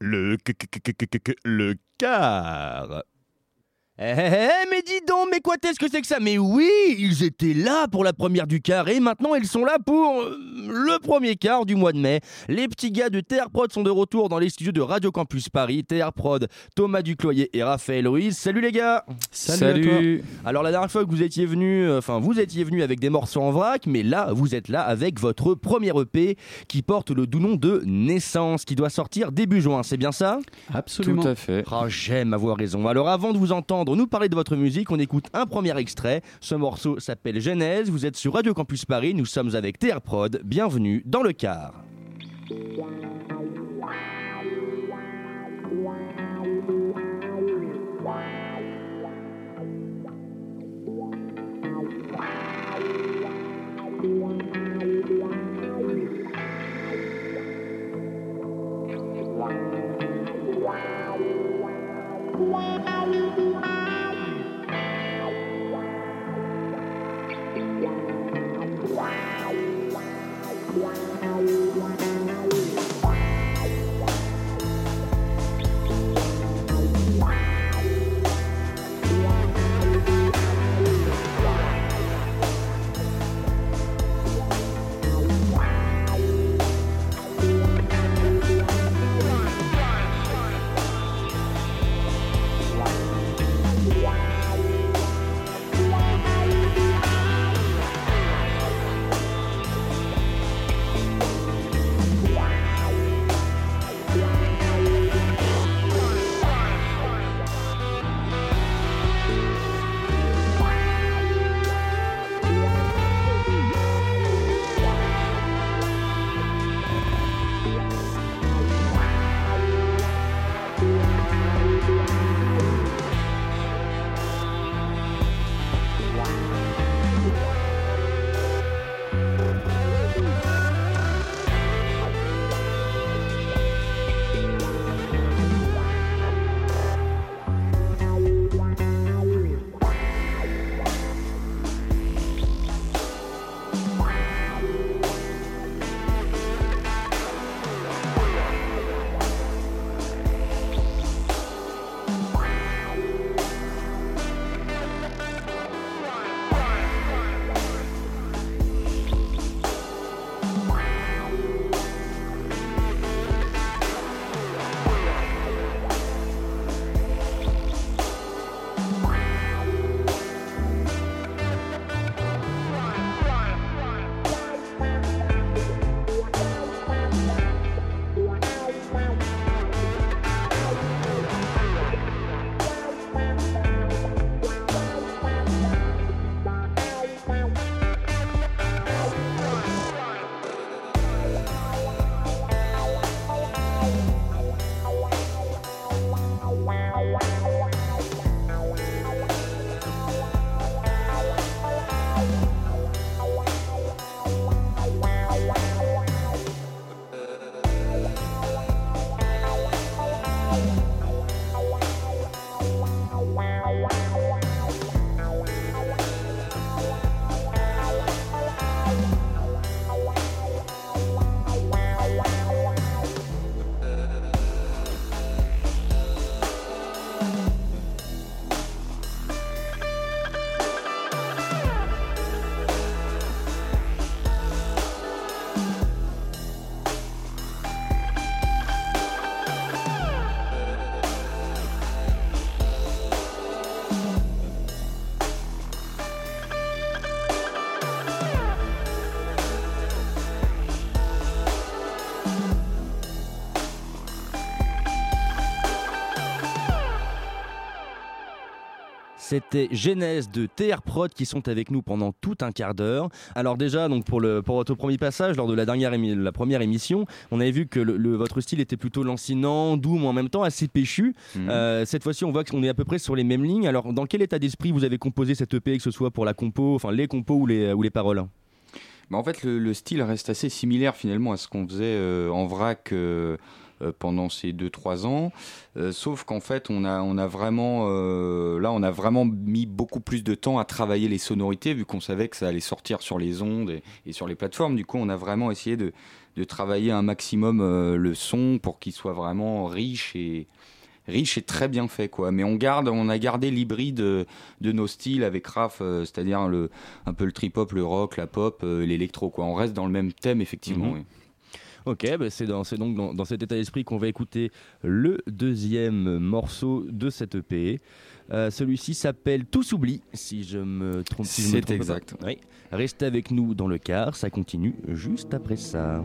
le le car. Eh, eh, eh, mais dis donc, mais quoi est-ce que c'est que ça? Mais oui, ils étaient là pour la première du quart et maintenant ils sont là pour euh, le premier quart du mois de mai. Les petits gars de TR Prod sont de retour dans les studios de Radio Campus Paris. TR Prod, Thomas Ducloyer et Raphaël Ruiz. Salut les gars Salut, Alors la dernière fois que vous étiez venus, euh, enfin vous étiez venus avec des morceaux en vrac, mais là vous êtes là avec votre premier EP qui porte le doux nom de Naissance, qui doit sortir début juin, c'est bien ça? Absolument. Tout à fait. Ah, j'aime avoir raison. Alors avant de vous entendre nous parler de votre musique, on écoute un premier extrait. Ce morceau s'appelle Genèse. Vous êtes sur Radio Campus Paris. Nous sommes avec TR Prod. Bienvenue dans le car. C'était Genèse de TR Prod qui sont avec nous pendant tout un quart d'heure. Alors déjà, donc pour, le, pour votre premier passage, lors de la, dernière la première émission, on avait vu que le, votre style était plutôt lancinant, doux, mais en même temps assez péchu. Mhm. Euh, cette fois-ci, on voit qu'on est à peu près sur les mêmes lignes. Alors dans quel état d'esprit vous avez composé cette EP, que ce soit pour la compo, enfin les compos ou les, ou les paroles? Bah en fait, le, style reste assez similaire finalement à ce qu'on faisait euh, en vrac euh, pendant ces 2-3 ans. Euh, sauf qu'en fait, on a, on a vraiment, euh, là, on a vraiment mis beaucoup plus de temps à travailler les sonorités, vu qu'on savait que ça allait sortir sur les ondes et, sur les plateformes. Du coup, on a vraiment essayé de, de travailler un maximum le son pour qu'il soit vraiment riche et, riche et très bien fait quoi. Mais on garde, on a gardé l'hybride de, nos styles avec Raph, c'est-à-dire le un peu le trip hop, le rock, la pop, l'électro quoi. On reste dans le même thème effectivement. Mhm. Ok, bah, c'est donc dans, cet état d'esprit qu'on va écouter le deuxième morceau de cette EP. Euh, celui-ci s'appelle Tout s'oublie, si je me trompe. Si c'est exact. Oui. Restez avec nous dans le car, ça continue juste après ça.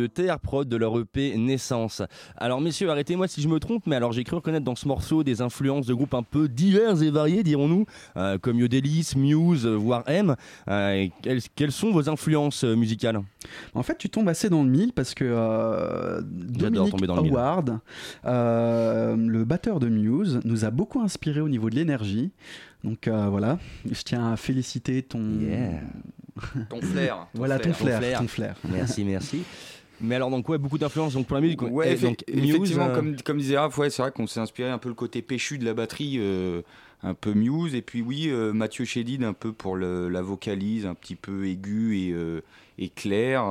De TR Prod de leur EP Naissance. Alors messieurs, arrêtez-moi si je me trompe, mais alors j'ai cru reconnaître dans ce morceau des influences de groupes un peu divers et variés, dirons-nous, euh, comme Yodelis, Muse, voire M. Euh, quelles, sont vos influences euh, musicales? En fait, tu tombes assez dans le mille parce que Dominique Howard, le batteur de Muse, nous a beaucoup inspiré au niveau de l'énergie. Donc voilà, je tiens à féliciter ton, ton flair. voilà, ton flair, ton flair. Merci, merci. Mais alors donc ouais, beaucoup d'influence donc pour la musique. Ouais, donc, effectivement, euh, comme, comme disait Raph, ouais, c'est vrai qu'on s'est inspiré un peu le côté péchu de la batterie. Euh, un peu Muse et puis oui Mathieu Chédid un peu pour la vocalise un petit peu aiguë et, et claire.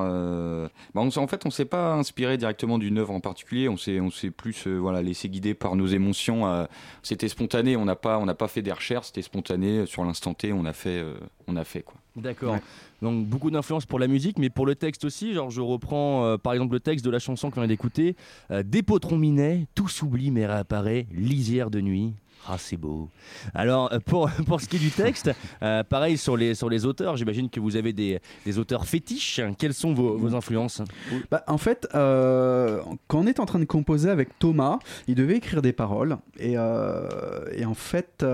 Bah, en fait, on s'est pas inspiré directement d'une œuvre en particulier. On s'est, on s'est plus, voilà, laissé guider par nos émotions. c'était spontané. On n'a pas, on n'a pas fait des recherches. C'était spontané sur l'instant T. On a fait, on a fait quoi. D'accord. Donc beaucoup d'influence pour la musique, mais pour le texte aussi. Genre, je reprends euh, par exemple le texte de la chanson qu'on vient d'écouter. Euh, Des minet, tout s'oublie mais réapparaît, lisière de nuit. Ah, c'est beau. Alors, euh, pour, pour ce qui est du texte, euh, pareil sur les, sur les auteurs, j'imagine que vous avez des, des, auteurs fétiches. Quelles sont vos, vos influences? Bah, En fait, euh, quand on est en train de composer avec Thomas, il devait écrire des paroles. Et, et en fait,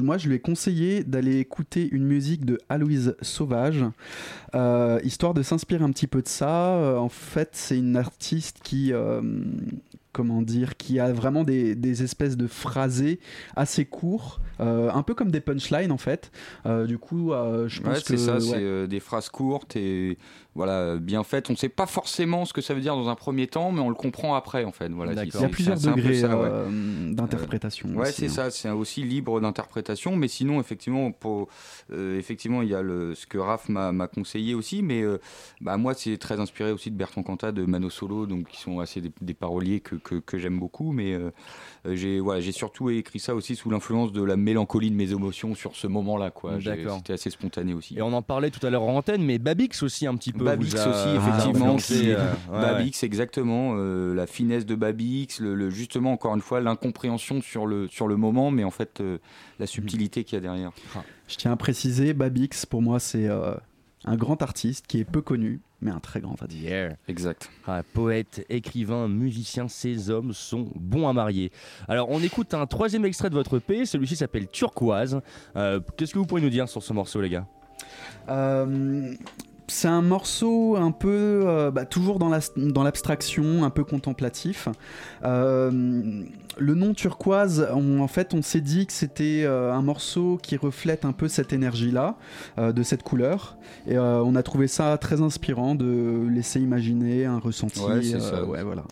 moi, je lui ai conseillé d'aller écouter une musique de Aloïse Sauvage, histoire de s'inspirer un petit peu de ça. en fait, c'est une artiste qui comment dire, qui a vraiment des, des espèces de phrasés assez courts, euh, un peu comme des punchlines en fait. Euh, du coup, euh, je pense que c'est ça, c'est des phrases courtes et voilà, bien faites. On ne sait pas forcément ce que ça veut dire dans un premier temps, mais on le comprend après en fait. Voilà, il y a plusieurs degrés d'interprétation. ouais, c'est ça, c'est aussi libre d'interprétation, mais sinon effectivement, pour, effectivement, il y a le, ce que Raph m'a conseillé aussi, mais bah, moi c'est très inspiré aussi de Bertrand Cantat, de Mano Solo, donc qui sont assez des, des paroliers que que, j'aime beaucoup, mais euh, euh, j'ai voilà, j'ai surtout écrit ça aussi sous l'influence de la mélancolie de mes émotions sur ce moment-là. quoi. C'était assez spontané aussi. Et on en parlait tout à l'heure en antenne, mais Babix aussi un petit peu. Babix aussi, effectivement. Euh, Babix, exactement. la finesse de Babix, le, justement, encore une fois, l'incompréhension sur le, sur le moment, mais en fait, la subtilité qu'il y a derrière. Je tiens à préciser, Babix, pour moi, c'est un grand artiste qui est peu connu, mais un très grand artiste. Exact. Ah, poète, écrivain, musicien, ces hommes sont bons à marier. Alors, on écoute un troisième extrait de votre EP. Celui-ci s'appelle Turquoise. Euh, qu'est-ce que vous pouvez nous dire sur ce morceau, les gars? Euh, c'est un morceau un peu, euh, bah, toujours dans l'abstraction, un peu contemplatif. Euh, le nom turquoise, en fait, on s'est dit que c'était euh, un morceau qui reflète un peu cette énergie-là, de cette couleur. Et on a trouvé ça très inspirant de laisser imaginer un ressenti. Ouais, voilà.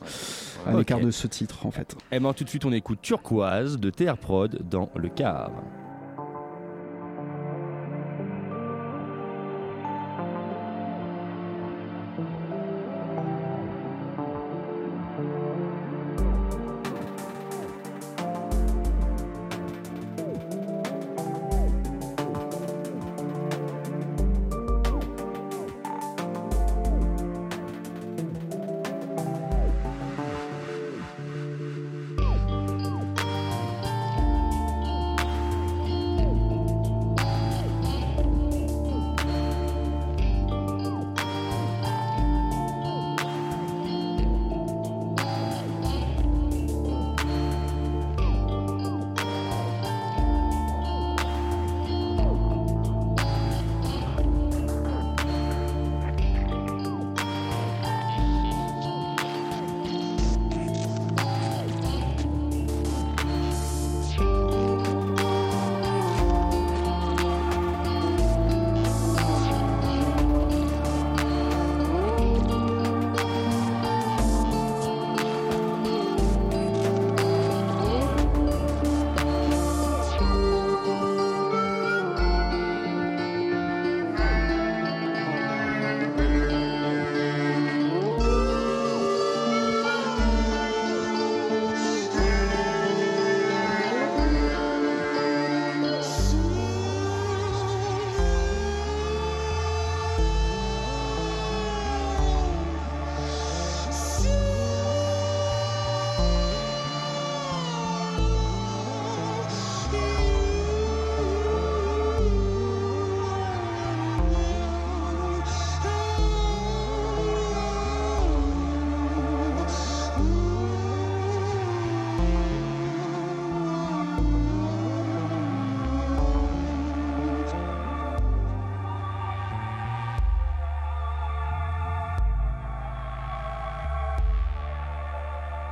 À l'écart de ce titre, en fait. Et eh ben, tout de suite, on écoute Turquoise de TR Prod dans le car.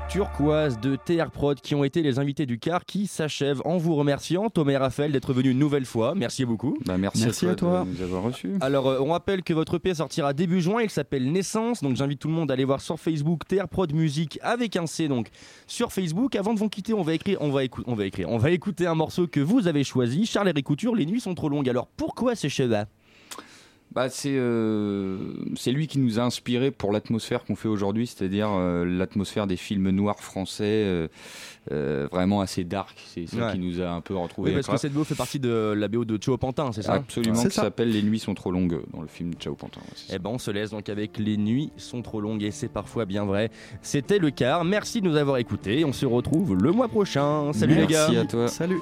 Turquoise de TR Prod qui ont été les invités du car qui s'achève en vous remerciant Thomas et Raphaël d'être venus une nouvelle fois. Merci beaucoup. Bah, merci, à toi, de nous avoir reçus. Alors euh, on rappelle que votre EP sortira début juin, il s'appelle Naissance, donc j'invite tout le monde à aller voir sur Facebook TR Prod Musique avec un C donc sur Facebook. Avant de vous quitter, on va écrire, on va, on va écrire, on va écouter un morceau que vous avez choisi, Charles et Couture, Les nuits sont trop longues. Alors pourquoi ces cheveux bah, c'est euh, c'est lui qui nous a inspiré pour l'atmosphère qu'on fait aujourd'hui, c'est-à-dire euh, l'atmosphère des films noirs français, euh, vraiment assez dark. C'est ça qui nous a un peu retrouvé. Oui, parce que cette BO fait partie de la BO de Chao Pantin, c'est ça Absolument, qui s'appelle Les nuits sont trop longues dans le film de Chao Pantin. eh ben, on se laisse donc avec Les nuits sont trop longues et c'est parfois bien vrai. C'était le quart. Merci de nous avoir écoutés. On se retrouve le mois prochain. Salut les gars. Merci à toi. Salut.